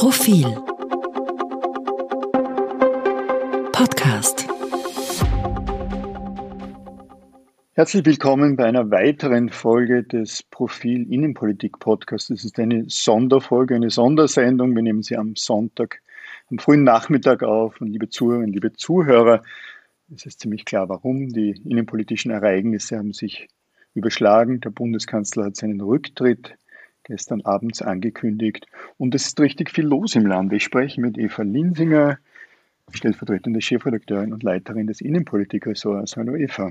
Profil Podcast Herzlich willkommen bei einer weiteren Folge des Profil Innenpolitik Podcasts. Das ist eine Sonderfolge, eine Sondersendung. Wir nehmen sie am Sonntag, am frühen Nachmittag auf. Und liebe Zuhörerinnen, liebe Zuhörer, es ist ziemlich klar, warum. Die innenpolitischen Ereignisse haben sich überschlagen. Der Bundeskanzler hat seinen Rücktritt gestern abends angekündigt. Und es ist richtig viel los im Land. Ich spreche mit Eva Linsinger, stellvertretende Chefredakteurin und Leiterin des Innenpolitikressorts. Hallo Eva.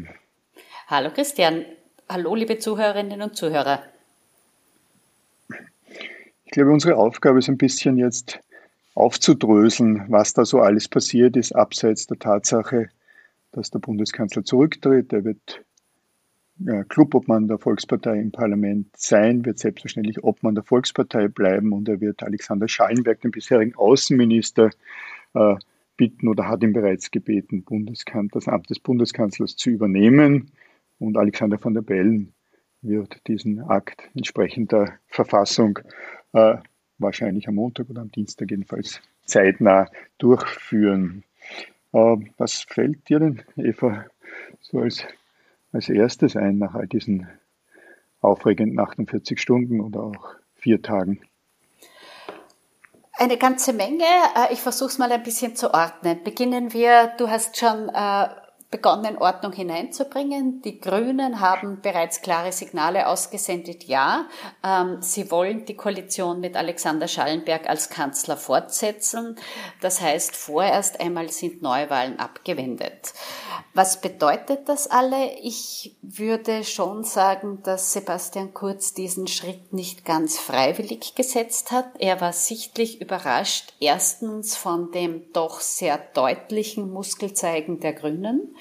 Hallo Christian. Hallo liebe Zuhörerinnen und Zuhörer. Ich glaube, unsere Aufgabe ist ein bisschen jetzt aufzudröseln, was da so alles passiert ist, abseits der Tatsache, dass der Bundeskanzler zurücktritt. Er wird Clubobmann der Volkspartei im Parlament sein, wird selbstverständlich Obmann der Volkspartei bleiben und er wird Alexander Schallenberg, den bisherigen Außenminister, äh, bitten oder hat ihn bereits gebeten, das Amt des Bundeskanzlers zu übernehmen. Und Alexander van der Bellen wird diesen Akt entsprechend der Verfassung äh, wahrscheinlich am Montag oder am Dienstag jedenfalls zeitnah durchführen. Äh, was fällt dir denn, Eva, so als, als erstes ein nach all diesen aufregenden 48 Stunden oder auch vier Tagen? Eine ganze Menge. Äh, ich versuche es mal ein bisschen zu ordnen. Beginnen wir, du hast schon äh, begonnen, Ordnung hineinzubringen. Die Grünen haben bereits klare Signale ausgesendet, ja, ähm, sie wollen die Koalition mit Alexander Schallenberg als Kanzler fortsetzen. Das heißt, vorerst einmal sind Neuwahlen abgewendet. Was bedeutet das alle? Ich würde schon sagen, dass Sebastian Kurz diesen Schritt nicht ganz freiwillig gesetzt hat. Er war sichtlich überrascht, erstens von dem doch sehr deutlichen Muskelzeigen der Grünen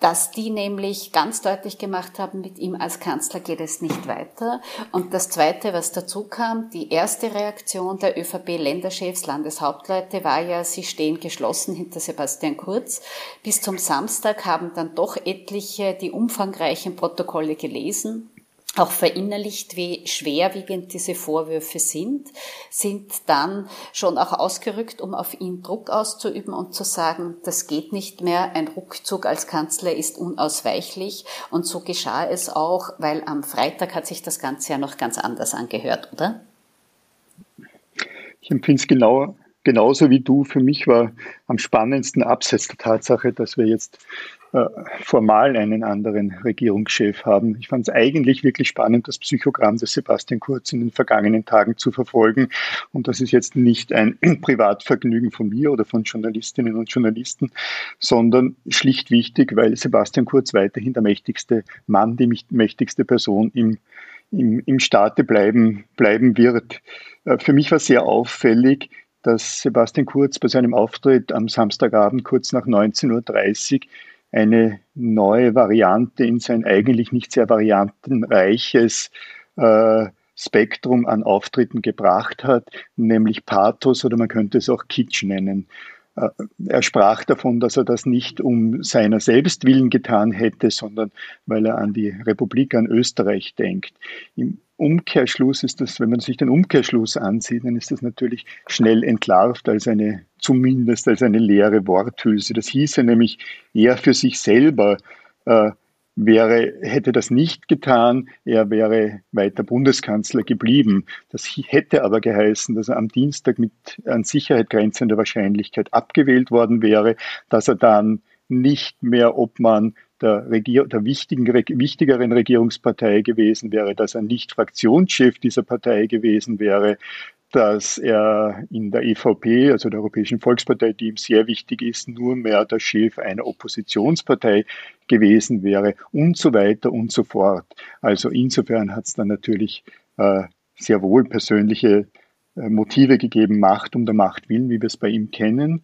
dass die nämlich ganz deutlich gemacht haben, mit ihm als Kanzler geht es nicht weiter. Und das Zweite, was dazu kam, die erste Reaktion der ÖVP-Länderchefs, Landeshauptleute war ja, sie stehen geschlossen hinter Sebastian Kurz. Bis zum Samstag haben dann doch etliche die umfangreichen Protokolle gelesen auch verinnerlicht, wie schwerwiegend diese Vorwürfe sind, sind dann schon auch ausgerückt, um auf ihn Druck auszuüben und zu sagen, das geht nicht mehr, ein Rückzug als Kanzler ist unausweichlich. Und so geschah es auch, weil am Freitag hat sich das Ganze ja noch ganz anders angehört, oder? Ich empfinde es genau, genauso wie du. Für mich war am spannendsten abseits der Tatsache, dass wir jetzt formal einen anderen Regierungschef haben. Ich fand es eigentlich wirklich spannend, das Psychogramm des Sebastian Kurz in den vergangenen Tagen zu verfolgen. Und das ist jetzt nicht ein Privatvergnügen von mir oder von Journalistinnen und Journalisten, sondern schlicht wichtig, weil Sebastian Kurz weiterhin der mächtigste Mann, die mächtigste Person im im, im Staate bleiben, bleiben wird. Äh, für mich war sehr auffällig, dass Sebastian Kurz bei seinem Auftritt am Samstagabend kurz nach 19.30 Uhr eine neue Variante in sein eigentlich nicht sehr variantenreiches äh, Spektrum an Auftritten gebracht hat, nämlich Pathos oder man könnte es auch Kitsch nennen. Äh, er sprach davon, dass er das nicht um seiner selbst willen getan hätte, sondern weil er an die Republik, an Österreich denkt. Im Umkehrschluss ist das, wenn man sich den Umkehrschluss ansieht, dann ist das natürlich schnell entlarvt als eine, zumindest als eine leere Worthülse. Das hieße nämlich, er für sich selber äh, wäre, hätte das nicht getan, er wäre weiter Bundeskanzler geblieben. Das hätte aber geheißen, dass er am Dienstag mit an Sicherheit grenzender Wahrscheinlichkeit abgewählt worden wäre, dass er dann nicht mehr Obmann der, Regier der wichtigen, wichtigeren Regierungspartei gewesen wäre, dass er nicht Fraktionschef dieser Partei gewesen wäre, dass er in der EVP, also der Europäischen Volkspartei, die ihm sehr wichtig ist, nur mehr der Chef einer Oppositionspartei gewesen wäre und so weiter und so fort. Also insofern hat es dann natürlich äh, sehr wohl persönliche äh, Motive gegeben, Macht um der Macht willen, wie wir es bei ihm kennen.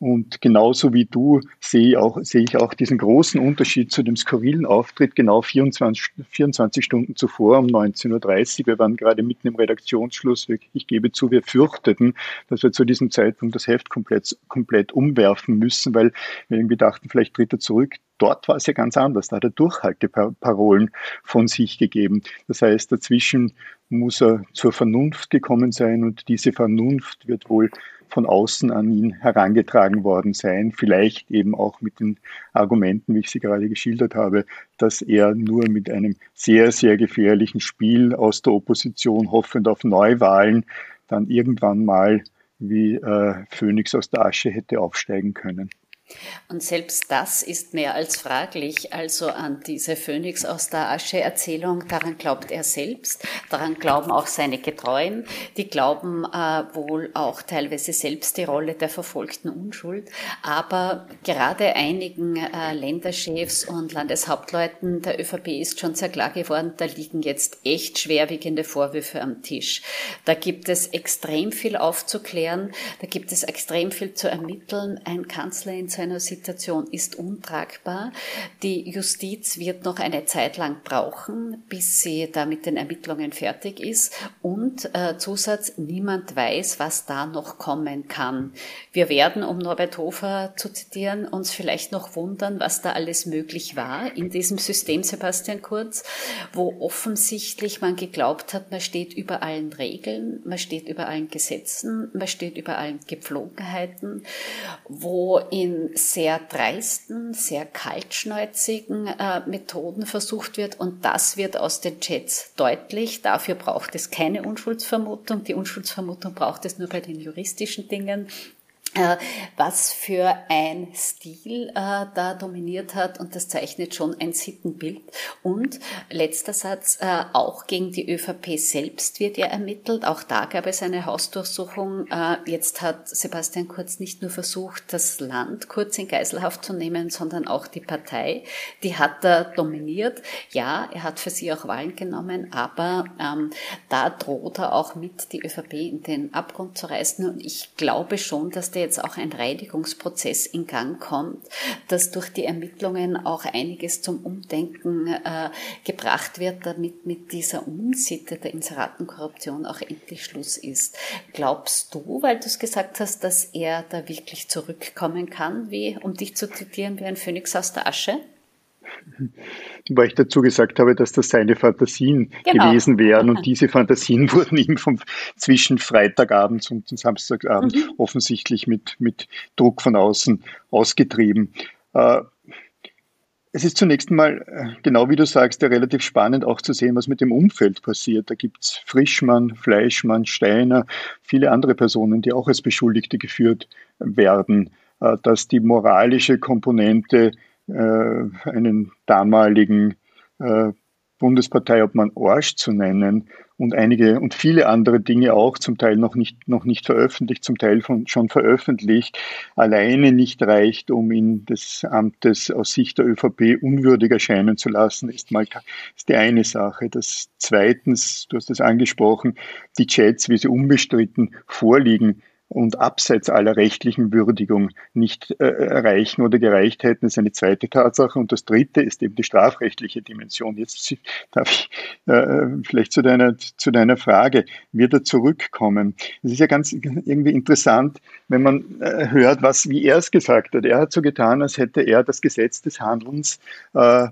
Und genauso wie du sehe, auch, sehe ich auch diesen großen Unterschied zu dem skurrilen Auftritt genau 24, 24 Stunden zuvor um 19.30 Uhr. Wir waren gerade mitten im Redaktionsschluss. Ich gebe zu, wir fürchteten, dass wir zu diesem Zeitpunkt das Heft komplett, komplett umwerfen müssen, weil wir irgendwie dachten, vielleicht tritt er zurück dort war es ja ganz anders. Da hat er Durchhalteparolen von sich gegeben. Das heißt, dazwischen muss er zur Vernunft gekommen sein und diese Vernunft wird wohl von außen an ihn herangetragen worden sein. Vielleicht eben auch mit den Argumenten, wie ich sie gerade geschildert habe, dass er nur mit einem sehr, sehr gefährlichen Spiel aus der Opposition, hoffend auf Neuwahlen, dann irgendwann mal wie äh, Phönix aus der Asche hätte aufsteigen können. Und selbst das ist mehr als fraglich. Also an diese Phönix aus der Asche Erzählung, daran glaubt er selbst, daran glauben auch seine Getreuen, die glauben äh, wohl auch teilweise selbst die Rolle der verfolgten Unschuld. Aber gerade einigen äh, Länderchefs und Landeshauptleuten der ÖVP ist schon sehr klar geworden, da liegen jetzt echt schwerwiegende Vorwürfe am Tisch. Da gibt es extrem viel aufzuklären, da gibt es extrem viel zu ermitteln. Ein Kanzler in einer Situation ist untragbar. Die Justiz wird noch eine Zeit lang brauchen, bis sie da mit den Ermittlungen fertig ist. Und äh, Zusatz, niemand weiß, was da noch kommen kann. Wir werden, um Norbert Hofer zu zitieren, uns vielleicht noch wundern, was da alles möglich war in diesem System, Sebastian Kurz, wo offensichtlich man geglaubt hat, man steht über allen Regeln, man steht über allen Gesetzen, man steht über allen Gepflogenheiten, wo in sehr dreisten, sehr kaltschnäuzigen äh, Methoden versucht wird. Und das wird aus den Chats deutlich. Dafür braucht es keine Unschuldsvermutung. Die Unschuldsvermutung braucht es nur bei den juristischen Dingen. Äh, was für ein Stil äh, da dominiert hat und das zeichnet schon ein Sittenbild. Und letzter Satz, äh, auch gegen die ÖVP selbst wird ja ermittelt. Auch da gab es eine Hausdurchsuchung. Äh, jetzt hat Sebastian Kurz nicht nur versucht, das Land kurz in Geiselhaft zu nehmen, sondern auch die Partei. Die hat er dominiert. Ja, er hat für sie auch Wahlen genommen, aber ähm, da droht er auch mit, die ÖVP in den Abgrund zu reißen. Und ich glaube schon, dass der jetzt auch ein Reinigungsprozess in Gang kommt, dass durch die Ermittlungen auch einiges zum Umdenken äh, gebracht wird, damit mit dieser Unsitte der Inseratenkorruption auch endlich Schluss ist. Glaubst du, weil du es gesagt hast, dass er da wirklich zurückkommen kann, wie, um dich zu zitieren, wie ein Phönix aus der Asche? Weil ich dazu gesagt habe, dass das seine Fantasien genau. gewesen wären und diese Fantasien wurden ihm vom, zwischen Freitagabend und Samstagabend mhm. offensichtlich mit, mit Druck von außen ausgetrieben. Äh, es ist zunächst mal, äh, genau wie du sagst, ja relativ spannend auch zu sehen, was mit dem Umfeld passiert. Da gibt es Frischmann, Fleischmann, Steiner, viele andere Personen, die auch als Beschuldigte geführt werden, äh, dass die moralische Komponente äh, einen damaligen äh, Bundesparteiobmann Orsch zu nennen und einige und viele andere Dinge auch, zum Teil noch nicht, noch nicht veröffentlicht, zum Teil von, schon veröffentlicht, alleine nicht reicht, um ihn des Amtes aus Sicht der ÖVP unwürdig erscheinen zu lassen, ist mal ist die eine Sache. Das zweitens, du hast es angesprochen, die Chats, wie sie unbestritten vorliegen, und abseits aller rechtlichen Würdigung nicht äh, erreichen oder gereicht hätten, ist eine zweite Tatsache. Und das dritte ist eben die strafrechtliche Dimension. Jetzt darf ich äh, vielleicht zu deiner, zu deiner Frage, wird er zurückkommen? Es ist ja ganz irgendwie interessant, wenn man äh, hört, was, wie er es gesagt hat. Er hat so getan, als hätte er das Gesetz des Handelns äh,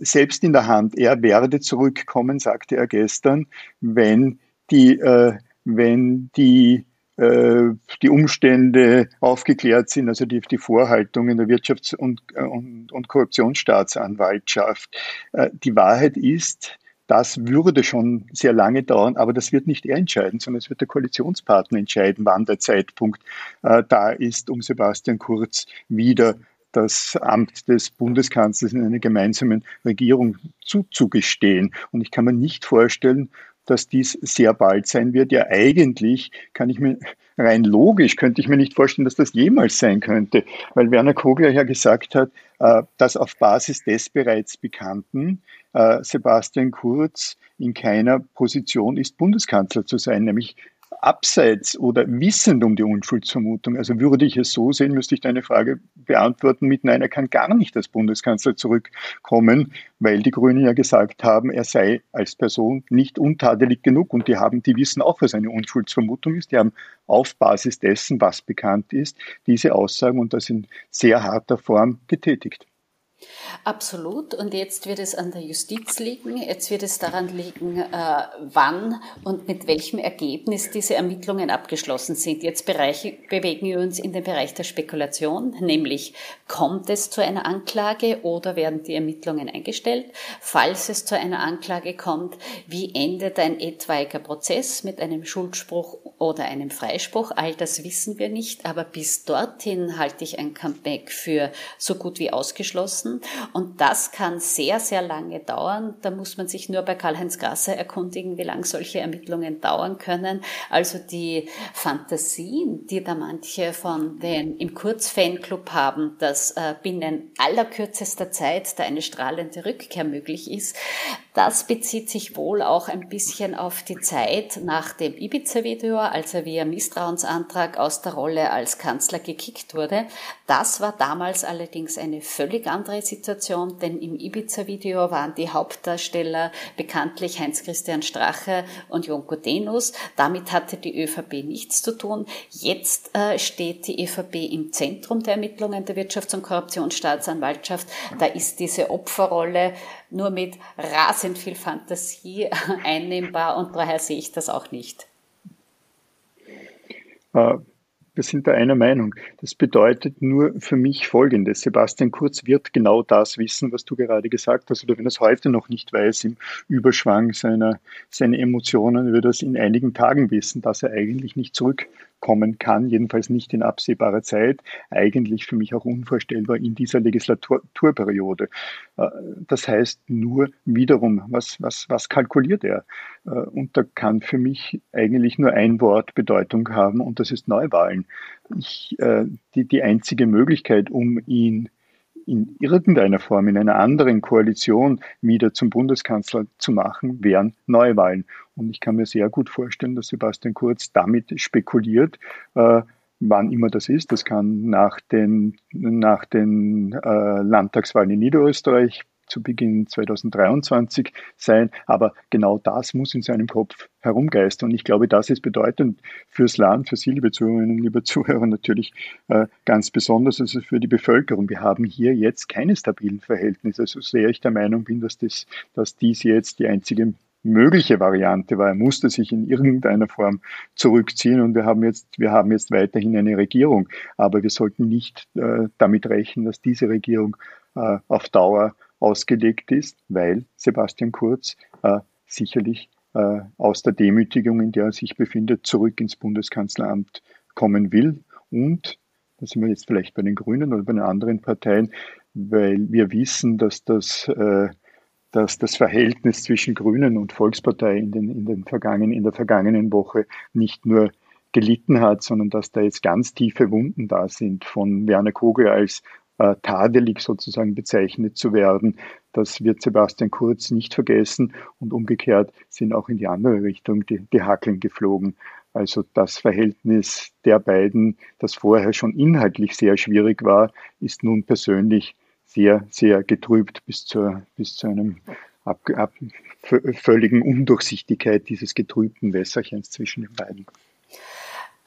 selbst in der Hand. Er werde zurückkommen, sagte er gestern, wenn die, äh, wenn die die Umstände aufgeklärt sind, also die, die Vorhaltungen der Wirtschafts- und, und, und Korruptionsstaatsanwaltschaft. Äh, die Wahrheit ist, das würde schon sehr lange dauern, aber das wird nicht er entscheiden, sondern es wird der Koalitionspartner entscheiden, wann der Zeitpunkt äh, da ist, um Sebastian Kurz wieder das Amt des Bundeskanzlers in einer gemeinsamen Regierung zuzugestehen. Und ich kann mir nicht vorstellen, dass dies sehr bald sein wird. Ja, eigentlich kann ich mir rein logisch könnte ich mir nicht vorstellen, dass das jemals sein könnte, weil Werner Kogler ja gesagt hat, äh, dass auf Basis des bereits Bekannten äh, Sebastian Kurz in keiner Position ist, Bundeskanzler zu sein, nämlich abseits oder wissend um die Unschuldsvermutung, also würde ich es so sehen, müsste ich deine Frage beantworten mit Nein, er kann gar nicht als Bundeskanzler zurückkommen, weil die Grünen ja gesagt haben, er sei als Person nicht untadelig genug und die haben, die wissen auch, was eine Unschuldsvermutung ist. Die haben auf Basis dessen, was bekannt ist, diese Aussagen und das in sehr harter Form getätigt. Absolut. Und jetzt wird es an der Justiz liegen. Jetzt wird es daran liegen, äh, wann und mit welchem Ergebnis diese Ermittlungen abgeschlossen sind. Jetzt bewegen wir uns in den Bereich der Spekulation, nämlich kommt es zu einer Anklage oder werden die Ermittlungen eingestellt? Falls es zu einer Anklage kommt, wie endet ein etwaiger Prozess mit einem Schuldspruch oder einem Freispruch? All das wissen wir nicht, aber bis dorthin halte ich ein Comeback für so gut wie ausgeschlossen. Und das kann sehr, sehr lange dauern. Da muss man sich nur bei Karl-Heinz Grasser erkundigen, wie lange solche Ermittlungen dauern können. Also die Fantasien, die da manche von den im Kurz-Fanclub haben, dass äh, binnen allerkürzester Zeit da eine strahlende Rückkehr möglich ist, das bezieht sich wohl auch ein bisschen auf die Zeit nach dem Ibiza-Video, als er via Misstrauensantrag aus der Rolle als Kanzler gekickt wurde. Das war damals allerdings eine völlig andere Situation, denn im Ibiza-Video waren die Hauptdarsteller bekanntlich Heinz-Christian Strache und Jonko Denus. Damit hatte die ÖVP nichts zu tun. Jetzt äh, steht die ÖVP im Zentrum der Ermittlungen der Wirtschafts- und Korruptionsstaatsanwaltschaft. Da ist diese Opferrolle nur mit rasend viel Fantasie einnehmbar und daher sehe ich das auch nicht. Wir sind da einer Meinung. Das bedeutet nur für mich Folgendes. Sebastian Kurz wird genau das wissen, was du gerade gesagt hast. Oder wenn er es heute noch nicht weiß, im Überschwang seiner, seiner Emotionen, wird er es in einigen Tagen wissen, dass er eigentlich nicht zurück kommen kann, jedenfalls nicht in absehbarer Zeit, eigentlich für mich auch unvorstellbar in dieser Legislaturperiode. Äh, das heißt nur wiederum, was, was, was kalkuliert er? Äh, und da kann für mich eigentlich nur ein Wort Bedeutung haben und das ist Neuwahlen. Ich, äh, die, die einzige Möglichkeit, um ihn in irgendeiner Form, in einer anderen Koalition wieder zum Bundeskanzler zu machen, wären Neuwahlen. Und ich kann mir sehr gut vorstellen, dass Sebastian Kurz damit spekuliert, äh, wann immer das ist. Das kann nach den, nach den äh, Landtagswahlen in Niederösterreich zu Beginn 2023 sein. Aber genau das muss in seinem Kopf herumgeistern. Und ich glaube, das ist bedeutend fürs Land, für Sie, liebe Zuhörerinnen, liebe Zuhörer, natürlich äh, ganz besonders, also für die Bevölkerung. Wir haben hier jetzt keine stabilen Verhältnisse, so sehr ich der Meinung bin, dass, das, dass dies jetzt die einzige mögliche Variante war. Er musste sich in irgendeiner Form zurückziehen und wir haben jetzt, wir haben jetzt weiterhin eine Regierung. Aber wir sollten nicht äh, damit rechnen, dass diese Regierung äh, auf Dauer ausgelegt ist, weil Sebastian Kurz äh, sicherlich äh, aus der Demütigung, in der er sich befindet, zurück ins Bundeskanzleramt kommen will. Und, da sind wir jetzt vielleicht bei den Grünen oder bei den anderen Parteien, weil wir wissen, dass das, äh, dass das Verhältnis zwischen Grünen und Volkspartei in, den, in, den vergangenen, in der vergangenen Woche nicht nur gelitten hat, sondern dass da jetzt ganz tiefe Wunden da sind von Werner Kogel als äh, tadelig sozusagen bezeichnet zu werden. Das wird Sebastian Kurz nicht vergessen und umgekehrt sind auch in die andere Richtung die, die Hackeln geflogen. Also das Verhältnis der beiden, das vorher schon inhaltlich sehr schwierig war, ist nun persönlich sehr, sehr getrübt bis, zur, bis zu einem ab, ab, völligen Undurchsichtigkeit dieses getrübten Wässerchens zwischen den beiden.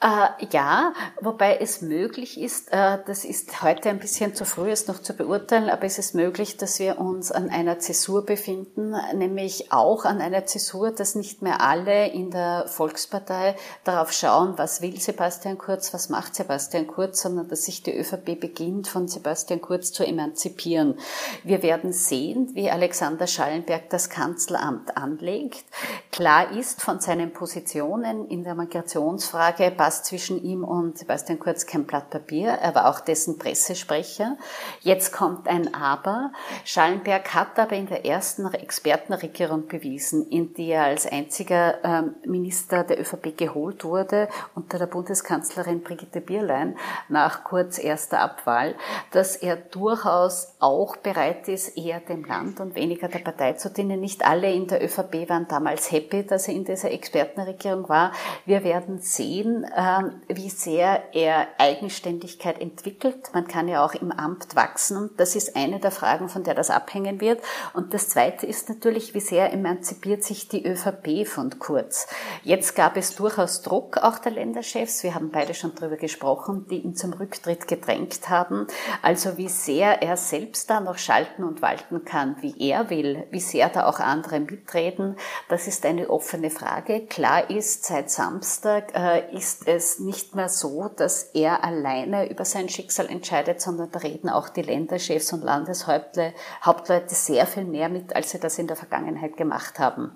Äh, ja, wobei es möglich ist, äh, das ist heute ein bisschen zu früh, es noch zu beurteilen, aber es ist möglich, dass wir uns an einer Zäsur befinden, nämlich auch an einer Zäsur, dass nicht mehr alle in der Volkspartei darauf schauen, was will Sebastian Kurz, was macht Sebastian Kurz, sondern dass sich die ÖVP beginnt, von Sebastian Kurz zu emanzipieren. Wir werden sehen, wie Alexander Schallenberg das Kanzleramt anlegt. Klar ist von seinen Positionen in der Migrationsfrage, saß zwischen ihm und Sebastian Kurz kein Blatt Papier. Er war auch dessen Pressesprecher. Jetzt kommt ein Aber. Schallenberg hat aber in der ersten Expertenregierung bewiesen, in die er als einziger ähm, Minister der ÖVP geholt wurde, unter der Bundeskanzlerin Brigitte Bierlein nach Kurz erster Abwahl, dass er durchaus auch bereit ist, eher dem Land und weniger der Partei zu dienen. Nicht alle in der ÖVP waren damals happy, dass er in dieser Expertenregierung war. Wir werden sehen, äh, wie sehr er Eigenständigkeit entwickelt. Man kann ja auch im Amt wachsen. Das ist eine der Fragen, von der das abhängen wird. Und das Zweite ist natürlich, wie sehr emanzipiert sich die ÖVP von Kurz. Jetzt gab es durchaus Druck auch der Länderchefs. Wir haben beide schon darüber gesprochen, die ihn zum Rücktritt gedrängt haben. Also wie sehr er selbst da noch schalten und walten kann, wie er will, wie sehr da auch andere mitreden, das ist eine offene Frage. Klar ist, seit Samstag äh, ist es nicht mehr so, dass er alleine über sein Schicksal entscheidet, sondern da reden auch die Länderchefs und Landeshauptleute sehr viel mehr mit, als sie das in der Vergangenheit gemacht haben.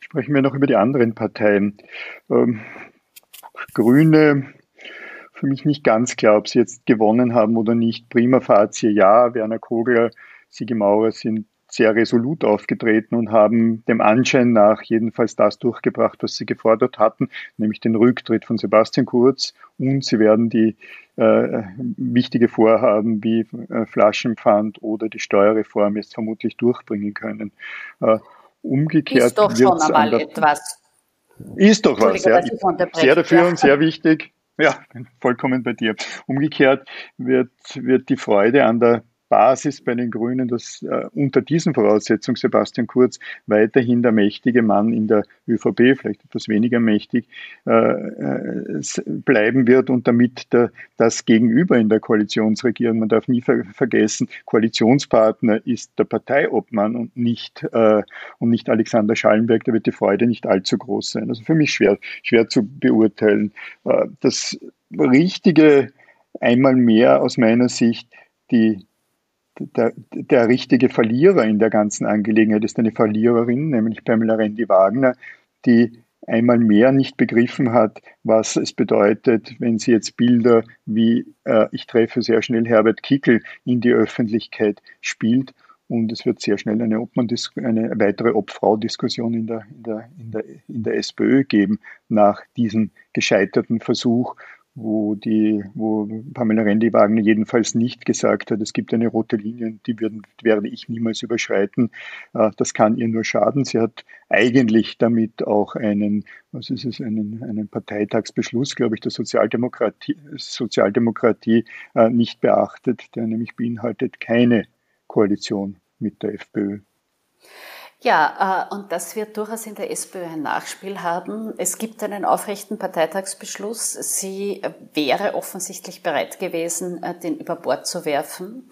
Sprechen wir noch über die anderen Parteien. Ähm, Grüne, für mich nicht ganz klar, ob sie jetzt gewonnen haben oder nicht. Prima facie, ja. Werner Kogler, Sigi Maurer sind sehr resolut aufgetreten und haben dem Anschein nach jedenfalls das durchgebracht, was sie gefordert hatten, nämlich den Rücktritt von Sebastian Kurz. Und sie werden die äh, wichtige Vorhaben wie äh, Flaschenpfand oder die Steuerreform jetzt vermutlich durchbringen können. Äh, umgekehrt ist doch schon einmal etwas. Ist doch was, ja. Sehr dafür und sehr wichtig. Ja, vollkommen bei dir. Umgekehrt wird, wird die Freude an der Basis bei den Grünen, dass äh, unter diesen Voraussetzungen Sebastian Kurz weiterhin der mächtige Mann in der ÖVP, vielleicht etwas weniger mächtig, äh, äh, bleiben wird und damit der, das Gegenüber in der Koalitionsregierung, man darf nie ver vergessen, Koalitionspartner ist der Parteiobmann und nicht, äh, und nicht Alexander Schallenberg, da wird die Freude nicht allzu groß sein. Also für mich schwer, schwer zu beurteilen. Äh, das Richtige einmal mehr aus meiner Sicht, die der, der richtige Verlierer in der ganzen Angelegenheit ist eine Verliererin, nämlich Pamela Rendi-Wagner, die einmal mehr nicht begriffen hat, was es bedeutet, wenn sie jetzt Bilder wie äh, Ich treffe sehr schnell Herbert Kickel in die Öffentlichkeit spielt. Und es wird sehr schnell eine, eine weitere Obfrau-Diskussion in der, in, der, in, der, in der SPÖ geben nach diesem gescheiterten Versuch, wo, die, wo Pamela Rendi-Wagner jedenfalls nicht gesagt hat, es gibt eine rote Linie, die würden, werde ich niemals überschreiten. Äh, das kann ihr nur schaden. Sie hat eigentlich damit auch einen, was ist es, einen, einen Parteitagsbeschluss, glaube ich, der Sozialdemokratie, Sozialdemokratie äh, nicht beachtet, der nämlich beinhaltet keine Koalition mit der FPÖ. Ja, äh, und das wird durchaus in der SPÖ ein Nachspiel haben. Es gibt einen aufrechten Parteitagsbeschluss. Sie wäre offensichtlich bereit gewesen, äh, den über Bord zu werfen.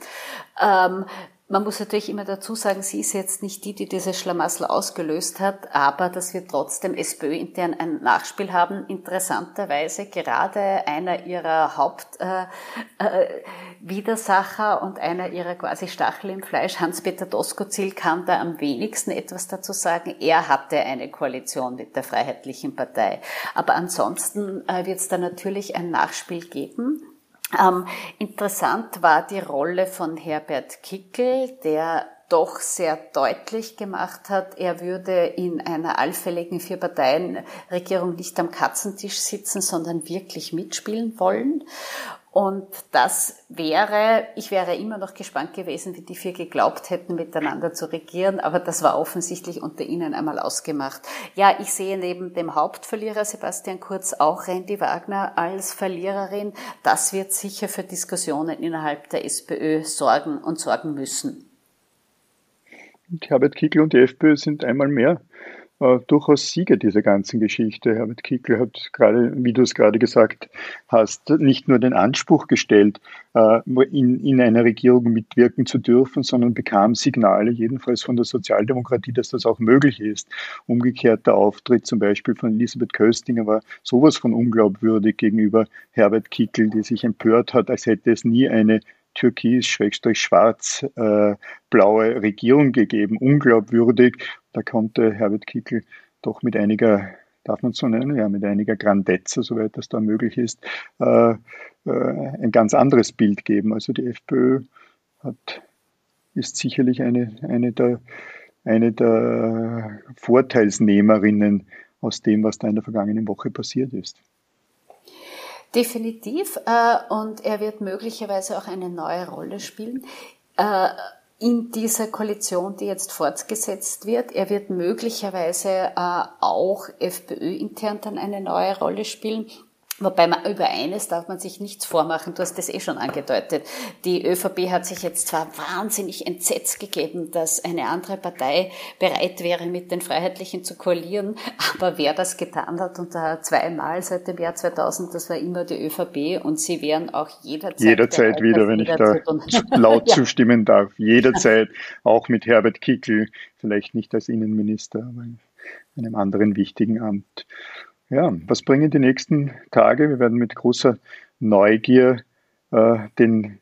Man muss natürlich immer dazu sagen, sie ist jetzt nicht die, die dieses Schlamassel ausgelöst hat, aber dass wir trotzdem SPÖ intern ein Nachspiel haben. Interessanterweise gerade einer ihrer Hauptwidersacher äh, äh, und einer ihrer quasi Stachel im Fleisch, Hans-Peter Doskozil, kann da am wenigsten etwas dazu sagen. Er hatte eine Koalition mit der Freiheitlichen Partei. Aber ansonsten äh, wird es da natürlich ein Nachspiel geben. Ähm, interessant war die Rolle von Herbert Kickel, der doch sehr deutlich gemacht hat, er würde in einer allfälligen Vier-Parteien-Regierung nicht am Katzentisch sitzen, sondern wirklich mitspielen wollen. Und das wäre, ich wäre immer noch gespannt gewesen, wie die vier geglaubt hätten, miteinander zu regieren, aber das war offensichtlich unter ihnen einmal ausgemacht. Ja, ich sehe neben dem Hauptverlierer Sebastian Kurz auch Randy Wagner als Verliererin. Das wird sicher für Diskussionen innerhalb der SPÖ sorgen und sorgen müssen. Herbert Kickl und die FPÖ sind einmal mehr äh, durchaus Sieger dieser ganzen Geschichte. Herbert Kickl hat gerade, wie du es gerade gesagt hast, nicht nur den Anspruch gestellt, äh, in, in einer Regierung mitwirken zu dürfen, sondern bekam Signale, jedenfalls von der Sozialdemokratie, dass das auch möglich ist. Umgekehrt der Auftritt zum Beispiel von Elisabeth Köstinger war sowas von unglaubwürdig gegenüber Herbert Kickl, die sich empört hat, als hätte es nie eine türkis-schwarz-blaue äh, Regierung gegeben. Unglaubwürdig. Da konnte Herbert Kickl doch mit einiger, darf man so nennen, ja, mit einiger Grandezza, soweit das da möglich ist, äh, äh, ein ganz anderes Bild geben. Also die FPÖ hat, ist sicherlich eine, eine, der, eine der Vorteilsnehmerinnen aus dem, was da in der vergangenen Woche passiert ist. Definitiv. Äh, und er wird möglicherweise auch eine neue Rolle spielen. Äh, in dieser Koalition, die jetzt fortgesetzt wird. Er wird möglicherweise äh, auch FPÖ-intern dann eine neue Rolle spielen. Wobei man, über eines darf man sich nichts vormachen, du hast das eh schon angedeutet. Die ÖVP hat sich jetzt zwar wahnsinnig entsetzt gegeben, dass eine andere Partei bereit wäre, mit den Freiheitlichen zu koalieren, aber wer das getan hat, und da zweimal seit dem Jahr 2000, das war immer die ÖVP und sie wären auch jederzeit. Jederzeit wieder, wenn ich da laut ja. zustimmen darf. Jederzeit, auch mit Herbert Kickl, vielleicht nicht als Innenminister, aber in einem anderen wichtigen Amt. Ja, was bringen die nächsten Tage? Wir werden mit großer Neugier äh, den,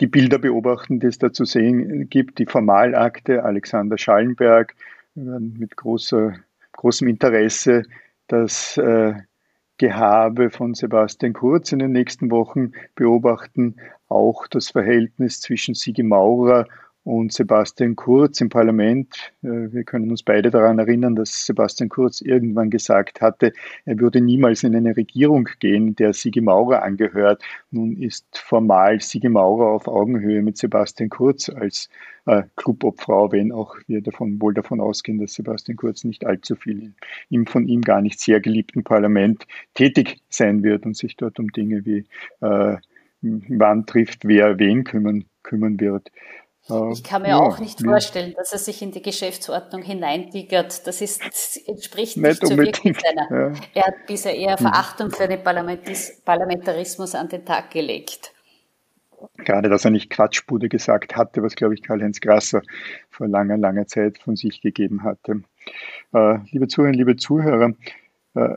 die Bilder beobachten, die es da zu sehen gibt, die Formalakte Alexander Schallenberg. Wir werden mit großer, großem Interesse das äh, Gehabe von Sebastian Kurz in den nächsten Wochen beobachten, auch das Verhältnis zwischen Sigi Maurer und Sebastian Kurz im Parlament. Äh, wir können uns beide daran erinnern, dass Sebastian Kurz irgendwann gesagt hatte, er würde niemals in eine Regierung gehen, der Sigi Maurer angehört. Nun ist formal Sigi Maurer auf Augenhöhe mit Sebastian Kurz als äh, Clubobfrau, wenn auch wir davon wohl davon ausgehen, dass Sebastian Kurz nicht allzu viel im von ihm gar nicht sehr geliebten Parlament tätig sein wird und sich dort um Dinge wie äh, wann trifft wer wen kümmern, kümmern wird. Ich kann mir ja, auch nicht vorstellen, dass er sich in die Geschäftsordnung hineintigert. Das ist, das entspricht nicht, nicht zur Wirklichkeit seiner. Ja. Er hat bisher eher hm. Verachtung für den Parlamentarismus an den Tag gelegt. Gerade, dass er nicht Quatschbude gesagt hatte, was, glaube ich, Karl-Heinz Grasser vor langer, langer Zeit von sich gegeben hatte. Äh, liebe Zuhörerinnen, liebe Zuhörer, äh,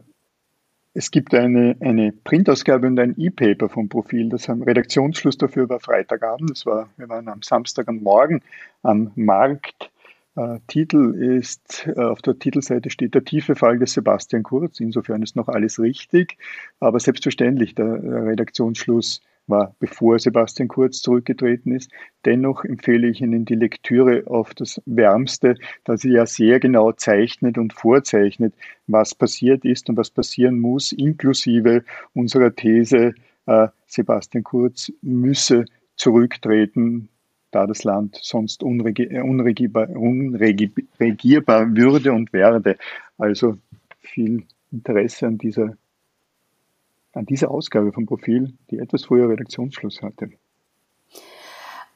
es gibt eine, eine Printausgabe und ein E-Paper vom Profil. Das am Redaktionsschluss dafür war Freitagabend. Das war, wir waren am Samstag am Morgen am Markt. Äh, Titel ist, äh, auf der Titelseite steht der tiefe Fall des Sebastian Kurz. Insofern ist noch alles richtig. Aber selbstverständlich, der, der Redaktionsschluss war, bevor Sebastian Kurz zurückgetreten ist. Dennoch empfehle ich Ihnen die Lektüre auf das Wärmste, da sie ja sehr genau zeichnet und vorzeichnet, was passiert ist und was passieren muss, inklusive unserer These, äh, Sebastian Kurz müsse zurücktreten, da das Land sonst unregi unregierbar, unregierbar würde und werde. Also viel Interesse an dieser an dieser Ausgabe vom Profil, die etwas früher Redaktionsschluss hatte.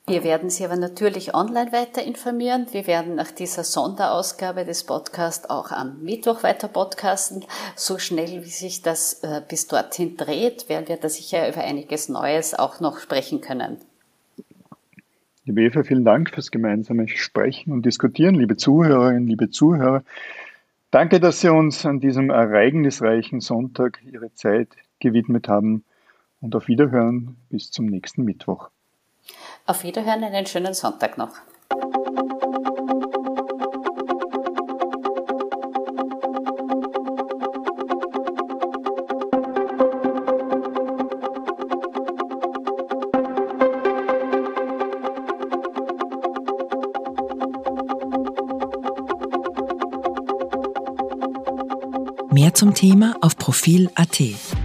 Wir werden Sie aber natürlich online weiter informieren. Wir werden nach dieser Sonderausgabe des Podcasts auch am Mittwoch weiter podcasten. So schnell, wie sich das äh, bis dorthin dreht, werden wir da sicher über einiges Neues auch noch sprechen können. Liebe Eva, vielen Dank fürs gemeinsame Sprechen und Diskutieren. Liebe Zuhörerinnen, liebe Zuhörer, danke, dass Sie uns an diesem ereignisreichen Sonntag Ihre Zeit gewidmet haben. Und auf Wiederhören bis zum nächsten Mittwoch. Auf Wiederhören, einen schönen Sonntag noch. Mehr zum Thema auf Profil.at.